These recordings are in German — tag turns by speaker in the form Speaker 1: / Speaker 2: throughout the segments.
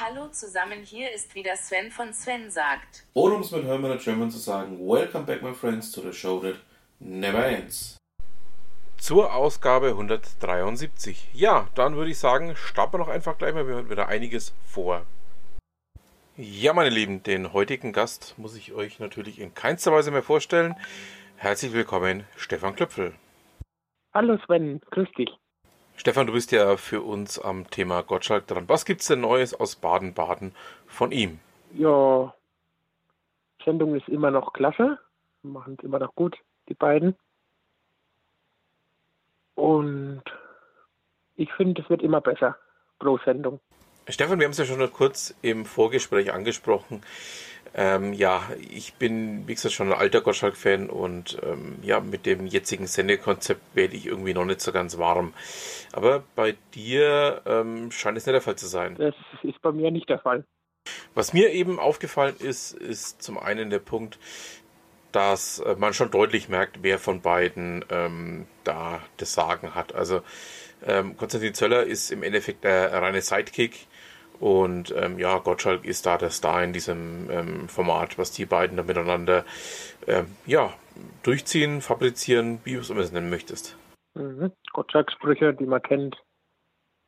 Speaker 1: Hallo zusammen, hier ist wieder Sven von Sven sagt.
Speaker 2: Oder um es mit Hermann German zu sagen, Welcome back my friends to the show that never ends.
Speaker 3: Zur Ausgabe 173. Ja, dann würde ich sagen, starten wir noch einfach gleich mal, wir haben wieder einiges vor. Ja, meine Lieben, den heutigen Gast muss ich euch natürlich in keinster Weise mehr vorstellen. Herzlich willkommen, Stefan Klöpfel.
Speaker 4: Hallo Sven, grüß dich.
Speaker 3: Stefan, du bist ja für uns am Thema Gottschalk dran. Was gibt's denn Neues aus Baden-Baden von ihm?
Speaker 4: Ja, Sendung ist immer noch klasse. Machen es immer noch gut, die beiden. Und ich finde, es wird immer besser pro Sendung.
Speaker 3: Stefan, wir haben es ja schon kurz im Vorgespräch angesprochen. Ähm, ja, ich bin, wie gesagt, schon ein alter Gottschalk-Fan und ähm, ja, mit dem jetzigen Sendekonzept werde ich irgendwie noch nicht so ganz warm. Aber bei dir ähm, scheint es nicht der Fall zu sein.
Speaker 4: Das ist bei mir nicht der Fall.
Speaker 3: Was mir eben aufgefallen ist, ist zum einen der Punkt, dass äh, man schon deutlich merkt, wer von beiden ähm, da das Sagen hat. Also ähm, Konstantin Zöller ist im Endeffekt der reine Sidekick und ähm, ja, Gottschalk ist da der Star in diesem ähm, Format, was die beiden da miteinander ähm, ja, durchziehen, fabrizieren, wie du es immer nennen möchtest.
Speaker 4: Mhm. Gottschalk-Sprüche, die man kennt,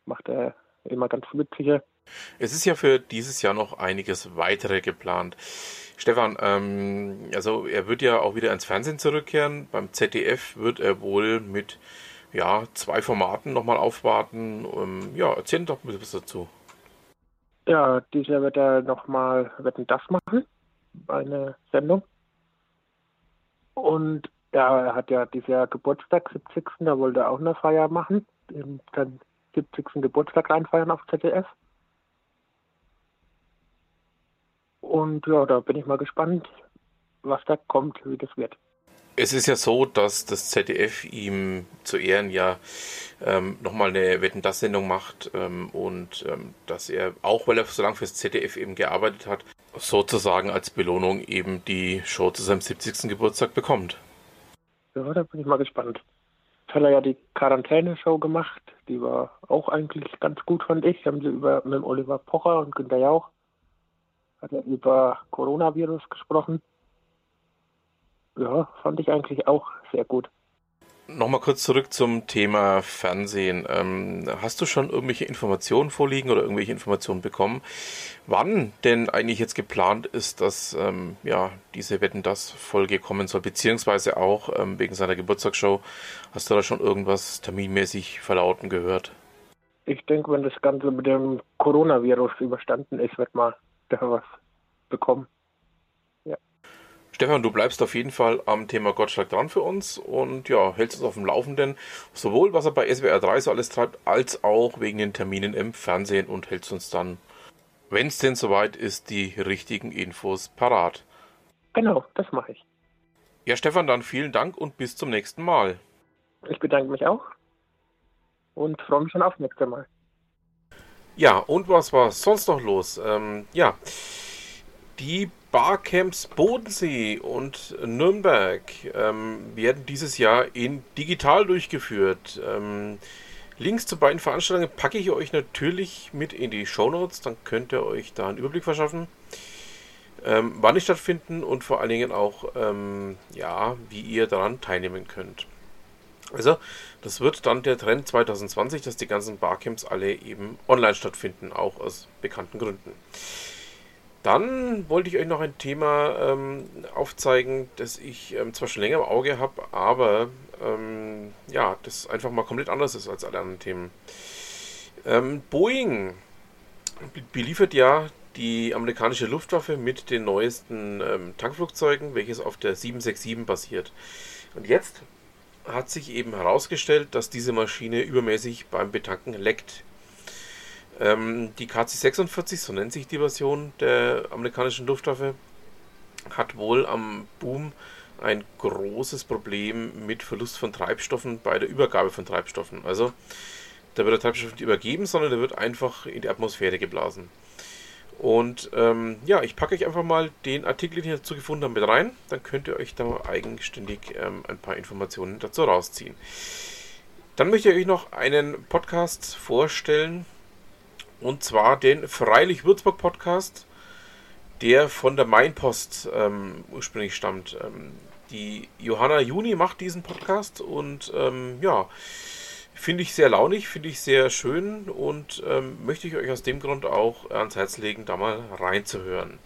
Speaker 4: macht er immer ganz witzige.
Speaker 3: Es ist ja für dieses Jahr noch einiges weitere geplant. Stefan, ähm, also er wird ja auch wieder ins Fernsehen zurückkehren. Beim ZDF wird er wohl mit ja, zwei Formaten nochmal aufwarten. Ähm, ja, erzähl doch ein bisschen was dazu.
Speaker 4: Ja, dieser wird er nochmal Wetten das machen, eine Sendung. Und ja, er hat ja dieses Jahr Geburtstag, 70. Da wollte er auch eine Feier machen, den 70. Geburtstag reinfeiern auf ZDF. Und ja, da bin ich mal gespannt, was da kommt, wie das wird.
Speaker 3: Es ist ja so, dass das ZDF ihm zu Ehren ja ähm, nochmal eine Wetten das Sendung macht ähm, und ähm, dass er, auch weil er so lange fürs ZDF eben gearbeitet hat, sozusagen als Belohnung eben die Show zu seinem 70. Geburtstag bekommt.
Speaker 4: Ja, da bin ich mal gespannt. Jetzt hat er ja die Quarantäne-Show gemacht, die war auch eigentlich ganz gut, fand ich. Haben sie über mit Oliver Pocher und Günter Jauch hat er über Coronavirus gesprochen ja, fand ich eigentlich auch sehr gut.
Speaker 3: Nochmal kurz zurück zum Thema Fernsehen. Ähm, hast du schon irgendwelche Informationen vorliegen oder irgendwelche Informationen bekommen, wann denn eigentlich jetzt geplant ist, dass ähm, ja, diese Wetten das Folge kommen soll, beziehungsweise auch ähm, wegen seiner Geburtstagsshow? Hast du da schon irgendwas terminmäßig verlauten gehört?
Speaker 4: Ich denke, wenn das Ganze mit dem Coronavirus überstanden ist, wird man da was bekommen.
Speaker 3: Stefan, du bleibst auf jeden Fall am Thema Gottschalk dran für uns und ja, hältst uns auf dem Laufenden, sowohl was er bei SWR 3 so alles treibt, als auch wegen den Terminen im Fernsehen und hältst uns dann, wenn es denn soweit ist, die richtigen Infos parat.
Speaker 4: Genau, das mache ich.
Speaker 3: Ja, Stefan, dann vielen Dank und bis zum nächsten Mal.
Speaker 4: Ich bedanke mich auch und freue mich schon aufs nächste Mal.
Speaker 3: Ja, und was war sonst noch los? Ähm, ja, die Barcamps Bodensee und Nürnberg ähm, werden dieses Jahr in digital durchgeführt. Ähm, Links zu beiden Veranstaltungen packe ich euch natürlich mit in die Show Notes, dann könnt ihr euch da einen Überblick verschaffen, ähm, wann die stattfinden und vor allen Dingen auch, ähm, ja, wie ihr daran teilnehmen könnt. Also, das wird dann der Trend 2020, dass die ganzen Barcamps alle eben online stattfinden, auch aus bekannten Gründen. Dann wollte ich euch noch ein Thema ähm, aufzeigen, das ich ähm, zwar schon länger im Auge habe, aber ähm, ja, das einfach mal komplett anders ist als alle anderen Themen. Ähm, Boeing beliefert ja die amerikanische Luftwaffe mit den neuesten ähm, Tankflugzeugen, welches auf der 767 basiert. Und jetzt hat sich eben herausgestellt, dass diese Maschine übermäßig beim Betanken leckt. Ähm, die KC-46, so nennt sich die Version der amerikanischen Luftwaffe, hat wohl am Boom ein großes Problem mit Verlust von Treibstoffen bei der Übergabe von Treibstoffen. Also da wird der Treibstoff nicht übergeben, sondern der wird einfach in die Atmosphäre geblasen. Und ähm, ja, ich packe euch einfach mal den Artikel, den ich dazu gefunden habe, mit rein. Dann könnt ihr euch da eigenständig ähm, ein paar Informationen dazu rausziehen. Dann möchte ich euch noch einen Podcast vorstellen, Und zwar den Freilich Würzburg Podcast, der von der Mainpost ähm, ursprünglich stammt. Ähm, die Johanna Juni macht diesen Podcast und ähm, ja, finde ich sehr launig, finde ich sehr schön und ähm, möchte ich euch aus dem Grund auch ans Herz legen, da mal reinzuhören.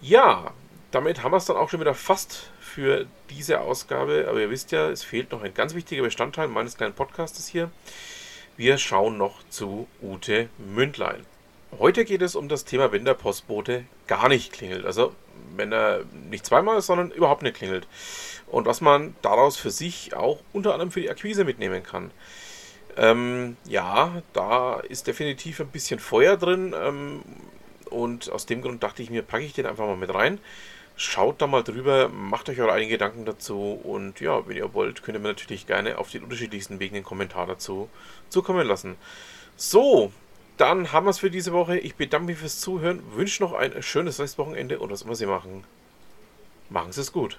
Speaker 3: Ja, damit haben wir es dann auch schon wieder fast für diese Ausgabe. Aber ihr wisst ja, es fehlt noch ein ganz wichtiger Bestandteil meines kleinen Podcastes hier. Wir schauen noch zu Ute Mündlein. Heute geht es um das Thema, wenn der Postbote gar nicht klingelt. Also wenn er nicht zweimal, sondern überhaupt nicht klingelt. Und was man daraus für sich auch unter anderem für die Akquise mitnehmen kann. Ähm, ja, da ist definitiv ein bisschen Feuer drin. Ähm, und aus dem Grund dachte ich mir, packe ich den einfach mal mit rein. Schaut da mal drüber, macht euch eure eigenen Gedanken dazu und ja, wenn ihr wollt, könnt ihr mir natürlich gerne auf den unterschiedlichsten Wegen einen Kommentar dazu zukommen lassen. So, dann haben wir es für diese Woche. Ich bedanke mich fürs Zuhören, wünsche noch ein schönes Restwochenende und was immer Sie machen. Machen Sie es gut.